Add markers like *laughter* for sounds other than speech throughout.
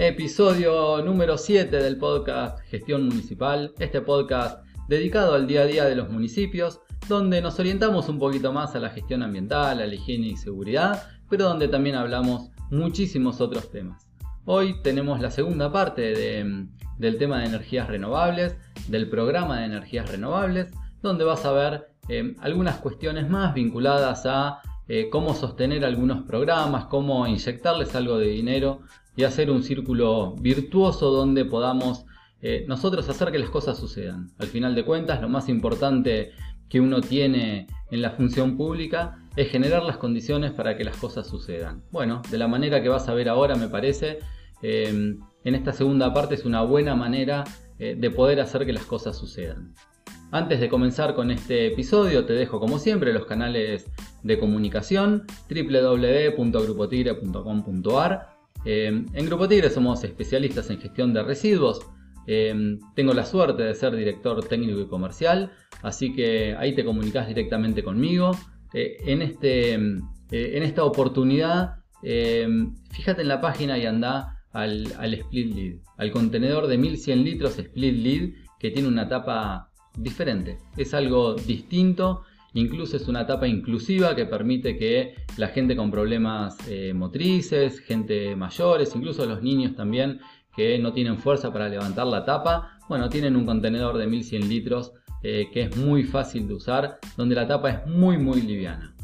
Episodio número 7 del podcast Gestión Municipal, este podcast dedicado al día a día de los municipios, donde nos orientamos un poquito más a la gestión ambiental, a la higiene y seguridad, pero donde también hablamos muchísimos otros temas. Hoy tenemos la segunda parte del tema de energías renovables, del programa de energías renovables, donde vas a ver eh, algunas cuestiones más vinculadas a eh, cómo sostener algunos programas, cómo inyectarles algo de dinero y hacer un círculo virtuoso donde podamos eh, nosotros hacer que las cosas sucedan. Al final de cuentas, lo más importante que uno tiene en la función pública es generar las condiciones para que las cosas sucedan. Bueno, de la manera que vas a ver ahora, me parece, eh, en esta segunda parte es una buena manera de poder hacer que las cosas sucedan. Antes de comenzar con este episodio, te dejo como siempre los canales de comunicación www.grupotigre.com.ar. Eh, en Grupo Tigre somos especialistas en gestión de residuos. Eh, tengo la suerte de ser director técnico y comercial, así que ahí te comunicas directamente conmigo. Eh, en, este, en esta oportunidad, fíjate en la página y anda al, al split lead, al contenedor de 1100 litros split lead que tiene una tapa diferente. Es algo distinto, incluso es una etapa inclusiva que permite que la gente con problemas eh, motrices, gente mayores, incluso los niños también que no tienen fuerza para levantar la tapa, bueno, tienen un contenedor de 1100 litros eh, que es muy fácil de usar, donde la tapa es muy muy liviana.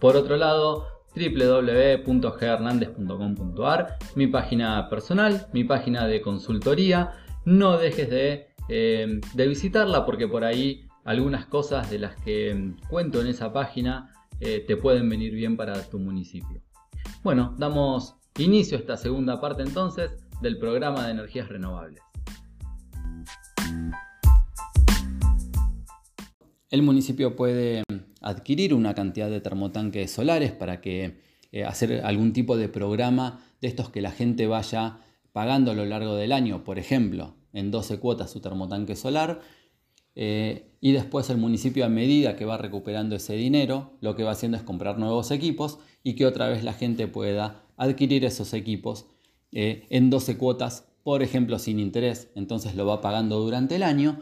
Por otro lado, www.ghernandez.com.ar, mi página personal, mi página de consultoría. No dejes de eh, de visitarla porque por ahí algunas cosas de las que mm, cuento en esa página eh, te pueden venir bien para tu municipio. Bueno, damos inicio a esta segunda parte entonces del programa de energías renovables. El municipio puede mm, adquirir una cantidad de termotanques solares para que eh, hacer algún tipo de programa de estos que la gente vaya pagando a lo largo del año, por ejemplo, en 12 cuotas su termotanque solar. Eh, y después el municipio a medida que va recuperando ese dinero, lo que va haciendo es comprar nuevos equipos y que otra vez la gente pueda adquirir esos equipos eh, en 12 cuotas, por ejemplo, sin interés. Entonces lo va pagando durante el año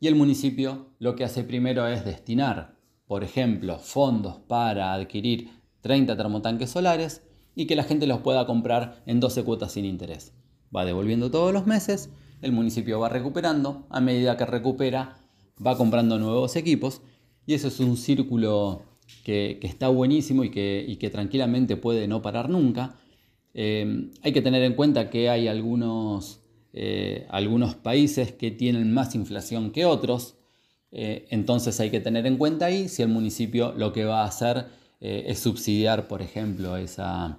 y el municipio lo que hace primero es destinar, por ejemplo, fondos para adquirir 30 termotanques solares y que la gente los pueda comprar en 12 cuotas sin interés. Va devolviendo todos los meses el municipio va recuperando, a medida que recupera va comprando nuevos equipos y eso es un círculo que, está buenísimo y que, tranquilamente puede no parar nunca. Eh, hay que tener en cuenta que hay algunos, eh, países que tienen más inflación que otros, eh, entonces hay que tener en cuenta ahí si el municipio lo que va a hacer es subsidiar, por ejemplo, esa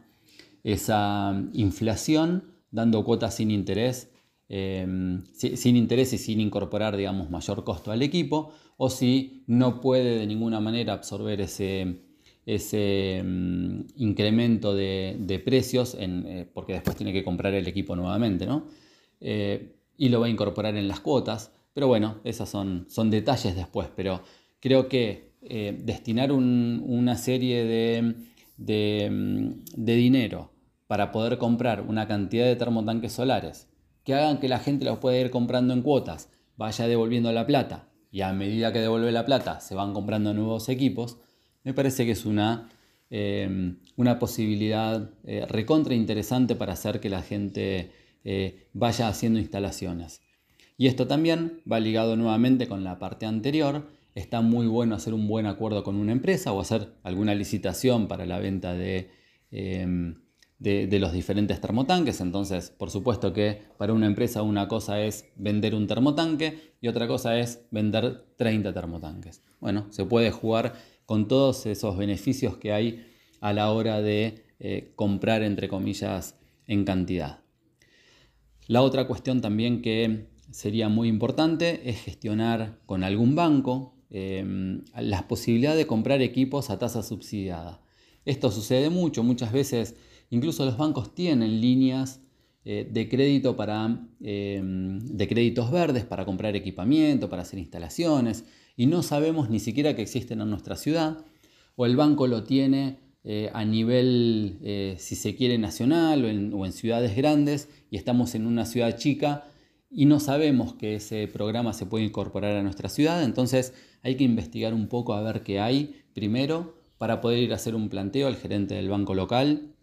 inflación dando cuotas sin interés Em, sin interés y sin incorporar, digamos, mayor costo al equipo, o si no puede de ninguna manera absorber ese, ese em, incremento de, precios, eh, porque después tiene que comprar el equipo nuevamente, ¿no? Eh, y lo va a incorporar en las cuotas. Pero bueno, esos son, son detalles después, pero creo que eh, destinar una serie de, de, em, de dinero para poder comprar una cantidad de termotanques solares que hagan que la gente los pueda ir comprando en cuotas, vaya devolviendo la plata y a medida que devuelve la plata se van comprando nuevos equipos, me parece que es una, eh, una posibilidad eh, recontra interesante para hacer que la gente eh, vaya haciendo instalaciones. Y esto también va ligado nuevamente con la parte anterior. Está muy bueno hacer un buen acuerdo con una empresa o hacer alguna licitación para la venta de de, los diferentes termotanques. Entonces, por supuesto que para una empresa una cosa es vender un termotanque y otra cosa es vender 30 termotanques. Bueno, se puede jugar con todos esos beneficios que hay a la hora de eh, comprar, entre comillas, en cantidad. La otra cuestión también que sería muy importante es gestionar con algún banco eh, la posibilidad de comprar equipos a tasa subsidiada. Esto sucede mucho, muchas veces Incluso los bancos tienen líneas eh, de crédito para, eh, de créditos verdes para comprar equipamiento, para hacer instalaciones, y no sabemos ni siquiera que existen en nuestra ciudad, o el banco lo tiene a nivel, si se quiere, nacional o en ciudades grandes y estamos en una ciudad chica y no sabemos que ese programa se puede incorporar a nuestra ciudad, entonces hay que investigar un poco a ver qué hay primero para poder ir a hacer un planteo al gerente del banco local,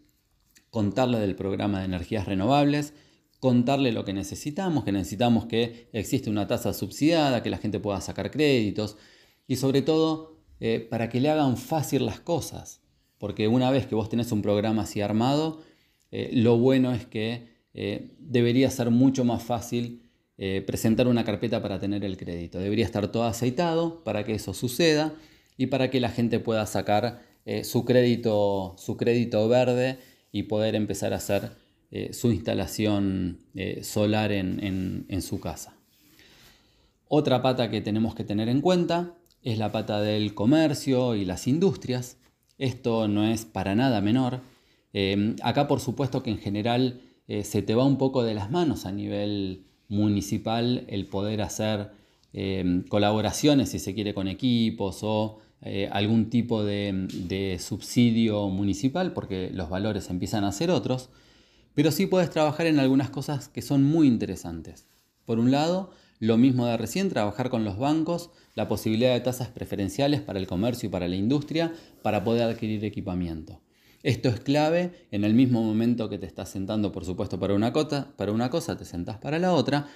contarle del programa de energías renovables, contarle lo que necesitamos, que necesitamos que existe una tasa subsidiada, que la gente pueda sacar créditos y sobre todo eh, para que le hagan fácil las cosas, porque una vez que vos tenés un programa así armado, eh, lo bueno es que eh, debería ser mucho más fácil presentar una carpeta para tener el crédito. Debería estar todo aceitado para que eso suceda y para que la gente pueda sacar su, crédito, su crédito verde y poder empezar a hacer su instalación solar en, en su casa. Otra pata que tenemos que tener en cuenta es la pata del comercio y las industrias. Esto no es para nada menor. acá por supuesto que en general eh, se te va un poco de las manos a nivel municipal el poder hacer em, colaboraciones, si se quiere, con equipos o eh, algún tipo de, subsidio municipal, porque los valores empiezan a ser otros, pero sí puedes trabajar en algunas cosas que son muy interesantes. Por un lado, lo mismo de recién, trabajar con los bancos, la posibilidad de tasas preferenciales para el comercio y para la industria para poder adquirir equipamiento. Esto es clave, en el mismo momento que te estás sentando, por supuesto, para una, cosa, para una cosa, te sentás para la otra.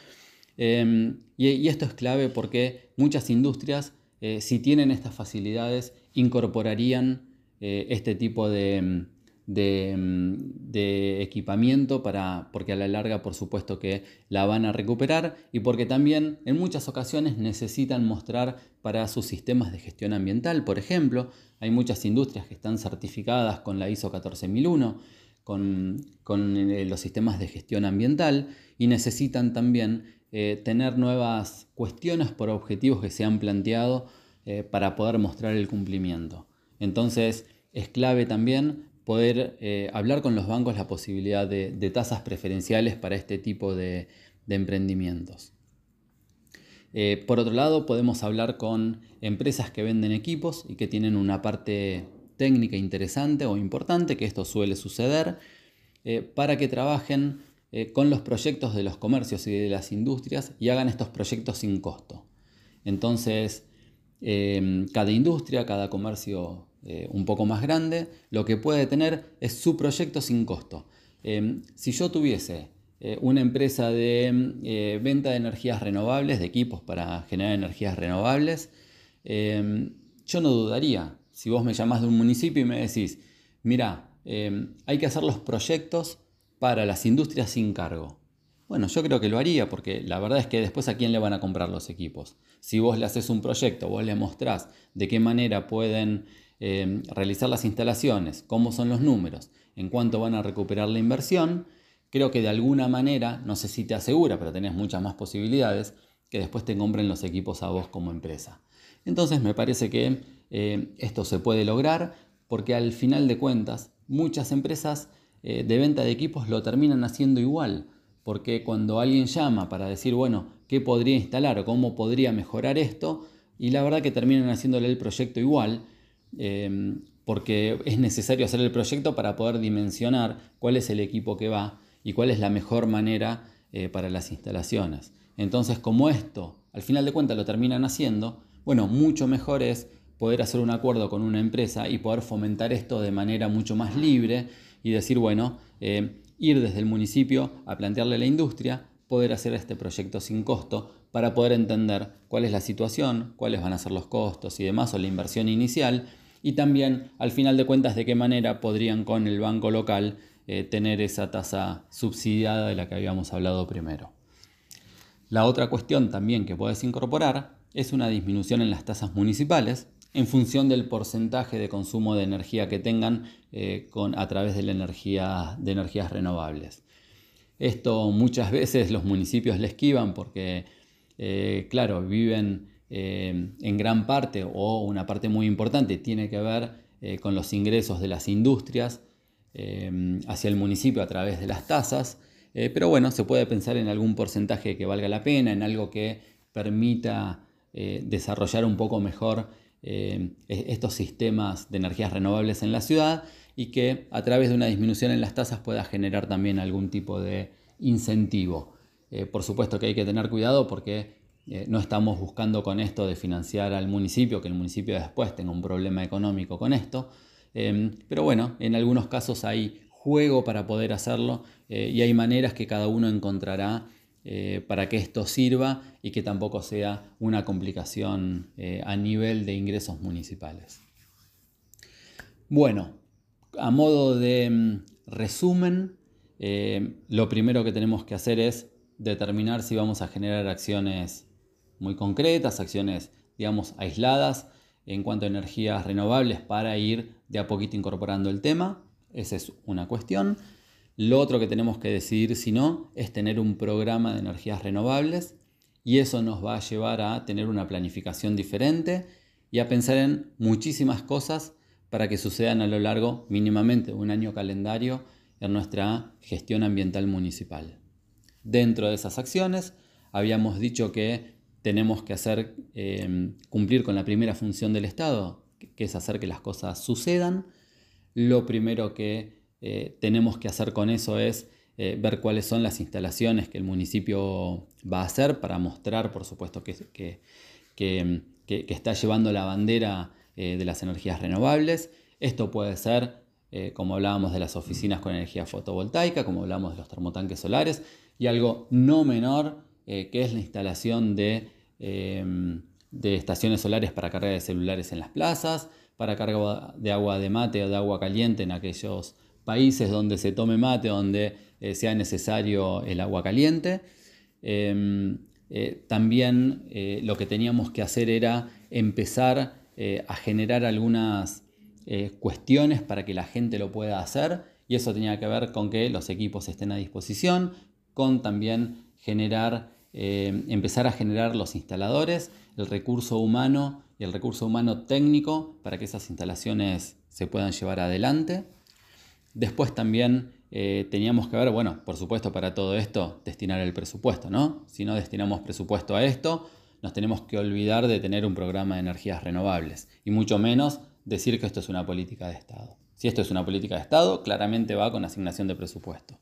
Em, y, esto es clave porque muchas industrias, eh, si tienen estas facilidades, incorporarían eh, este tipo de, Mm, de, equipamiento para, porque a la larga por supuesto que la van a recuperar y porque también en muchas ocasiones necesitan mostrar para sus sistemas de gestión ambiental. Por ejemplo, hay muchas industrias que están certificadas con la ISO 14001, con, eh, los sistemas de gestión ambiental y necesitan también eh, tener nuevas cuestiones por objetivos que se han planteado eh, para poder mostrar el cumplimiento. Entonces, es clave también poder hablar con los bancos la posibilidad de, tasas preferenciales para este tipo de, emprendimientos. Por otro lado, podemos hablar con empresas que venden equipos y que tienen una parte técnica interesante o importante, que esto suele suceder, eh, para que trabajen con los proyectos de los comercios y de las industrias y hagan estos proyectos sin costo. Entonces, cada industria, cada comercio eh, un poco más grande, lo que puede tener es su proyecto sin costo. Em, si yo tuviese eh, una empresa de eh, venta de energías renovables, de equipos para generar energías renovables, em, yo no dudaría. Si vos me llamás de un municipio y me decís, mira, em, hay que hacer los proyectos para las industrias sin cargo. Bueno, yo creo que lo haría porque la verdad es que después a quién le van a comprar los equipos. Si vos le haces un proyecto, vos le mostrás de qué manera pueden Em, realizar las instalaciones, cómo son los números, en cuánto van a recuperar la inversión, creo que de alguna manera, no sé si te asegura, pero tenés muchas más posibilidades, que después te compren los equipos a vos como empresa. Entonces me parece que eh, esto se puede lograr porque al final de cuentas muchas empresas eh, de venta de equipos lo terminan haciendo igual, porque cuando alguien llama para decir, bueno, ¿qué podría instalar o cómo podría mejorar esto? Y la verdad que terminan haciéndole el proyecto igual, Em, porque es necesario hacer el proyecto para poder dimensionar cuál es el equipo que va y cuál es la mejor manera eh, para las instalaciones. Entonces, como esto al final de cuentas lo terminan haciendo, bueno, mucho mejor es poder hacer un acuerdo con una empresa y poder fomentar esto de manera mucho más libre y decir, bueno, eh, ir desde el municipio a plantearle a la industria, poder hacer este proyecto sin costo para poder entender cuál es la situación, cuáles van a ser los costos y demás, o la inversión inicial, y también al final de cuentas de qué manera podrían con el banco local eh, tener esa tasa subsidiada de la que habíamos hablado primero. La otra cuestión también que puedes incorporar es una disminución en las tasas municipales en función del porcentaje de consumo de energía que tengan eh, con, a través de, la energía, de energías renovables. Esto muchas *laughs* veces los municipios le esquivan porque, eh, claro, viven eh, en gran parte o una parte muy importante tiene que ver con los ingresos de las industrias hacia el municipio a través de las tasas. pero bueno, se puede pensar en algún porcentaje que valga la pena, en algo que permita desarrollar un poco mejor e-, estos sistemas de energías renovables en la ciudad y que a través de una disminución en las tasas pueda generar también algún tipo de incentivo. por supuesto que hay que tener cuidado porque no estamos buscando con esto financiar al municipio, que el municipio después tenga un problema económico con esto, pero bueno, en algunos casos hay juego para poder hacerlo y hay maneras que cada uno encontrará eh, para que esto sirva y que tampoco sea una complicación eh, a nivel de ingresos municipales. Bueno, a modo de mm, resumen, eh, lo primero que tenemos que hacer es determinar si vamos a generar acciones muy concretas, acciones, digamos, aisladas en cuanto a energías renovables para ir de a poquito incorporando el tema. Esa es una cuestión. Lo otro que tenemos que decidir, si no, es tener un programa de energías renovables y eso nos va a llevar a tener una planificación diferente y a pensar en muchísimas cosas para que sucedan a lo largo mínimamente de un año calendario en nuestra gestión ambiental municipal. Dentro de esas acciones, habíamos dicho que tenemos que hacer em, cumplir con la primera función del Estado, que es hacer que las cosas sucedan. Lo primero que eh, tenemos que hacer con eso es eh, ver cuáles son las instalaciones que el municipio va a hacer para mostrar, por supuesto, que, que, está llevando la bandera eh, de las energías renovables. Esto puede ser, como hablábamos de las oficinas con energía fotovoltaica, como hablábamos de los termotanques solares, y algo no menor, que es la instalación de, de estaciones solares para carga de celulares en las plazas, para carga de agua de mate o de agua caliente en aquellos países donde se tome mate, donde eh, sea necesario el agua caliente. Em, eh, también eh, lo que teníamos que hacer era empezar a generar algunas cuestiones para que la gente lo pueda hacer y eso tenía que ver con que los equipos estén a disposición, con también generar, empezar a generar los instaladores, el recurso humano y el recurso humano técnico para que esas instalaciones se puedan llevar adelante. Después también eh, teníamos que ver, bueno, por supuesto para todo esto, destinar el presupuesto, ¿no? Si no destinamos presupuesto a esto, nos tenemos que olvidar de tener un programa de energías renovables y mucho menos decir que esto es una política de Estado. Si esto es una política de Estado, claramente va con asignación de presupuesto.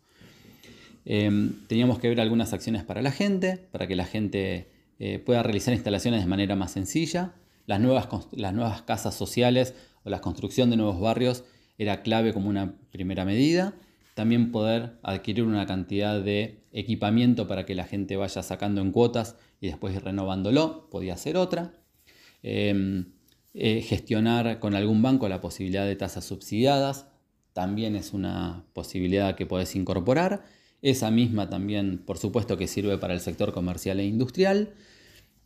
Em, teníamos que ver algunas acciones para la gente, para que la gente eh, pueda realizar instalaciones de manera más sencilla. Las nuevas, las nuevas casas sociales o la construcción de nuevos barrios era clave como una primera medida. También poder adquirir una cantidad de equipamiento para que la gente vaya sacando en cuotas y después ir renovándolo, podía ser otra. Em, eh, gestionar con algún banco la posibilidad de tasas subsidiadas, también es una posibilidad que puedes incorporar. Esa misma también, por supuesto, que sirve para el sector comercial e industrial.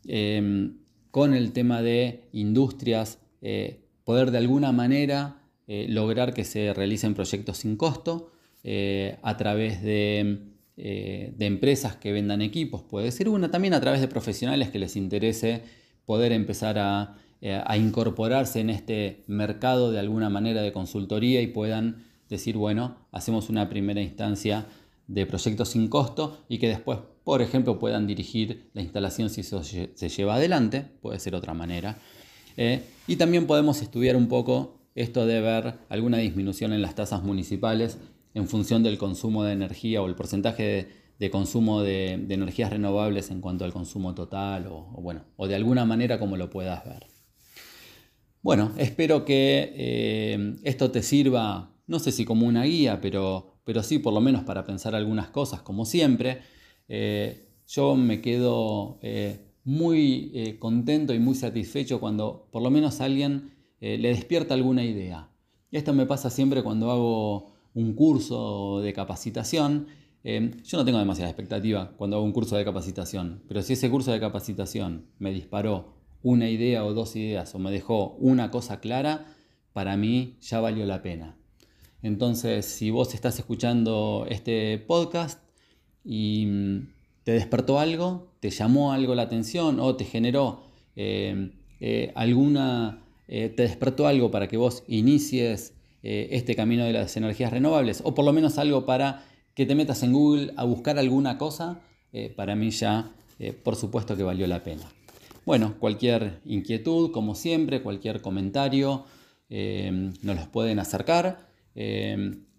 Em, con el tema de industrias, eh, poder de alguna manera eh, lograr que se realicen proyectos sin costo eh, a través eh, de, empresas que vendan equipos, puede ser una, también a través de profesionales que les interese poder empezar a, incorporarse en este mercado de alguna manera de consultoría y puedan decir, bueno, hacemos una primera instancia de proyectos sin costo y que después, por ejemplo, puedan dirigir la instalación si eso se lleva adelante, puede ser otra manera. y también podemos estudiar un poco esto de ver alguna disminución en las tasas municipales en función del consumo de energía o el porcentaje de, consumo de, energías renovables en cuanto al consumo total o, bueno, o de alguna manera como lo puedas ver. Bueno, espero que eh, esto te sirva, no sé si como una guía, pero, pero sí por lo menos para pensar algunas cosas, como siempre. Eh, yo me quedo eh, muy contento y muy satisfecho cuando por lo menos alguien eh, le despierta alguna idea. Esto me pasa siempre cuando hago un curso de capacitación. Eh, yo no tengo demasiada expectativa cuando hago un curso de capacitación, pero si ese curso de capacitación me disparó una idea o dos ideas o me dejó una cosa clara, para mí ya valió la pena. Entonces, si vos estás escuchando este podcast y mm, te despertó algo, te llamó algo la atención o te generó eh, alguna eh, te despertó algo para que vos inicies eh, este camino de las energías renovables, o por lo menos algo para que te metas en Google a buscar alguna cosa, eh, para mí ya, por supuesto que valió la pena. Bueno, cualquier inquietud, como siempre, cualquier comentario, nos los pueden acercar.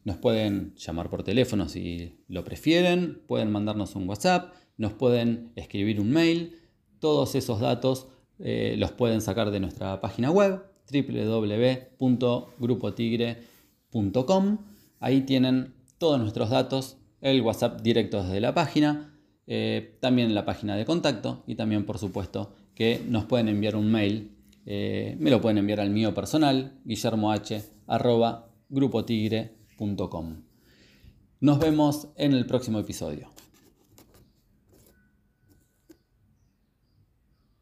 nos pueden llamar por teléfono si lo prefieren, pueden mandarnos un WhatsApp, nos pueden escribir un mail. Todos esos datos los pueden sacar de nuestra página web www.grupotigre.com. Ahí tienen todos nuestros datos, el WhatsApp directo desde la página, eh, también la página de contacto y también por supuesto que nos pueden enviar un mail. Eh, me lo pueden enviar al mío personal, guillermoh.grupotigre.com. Nos vemos en el próximo episodio.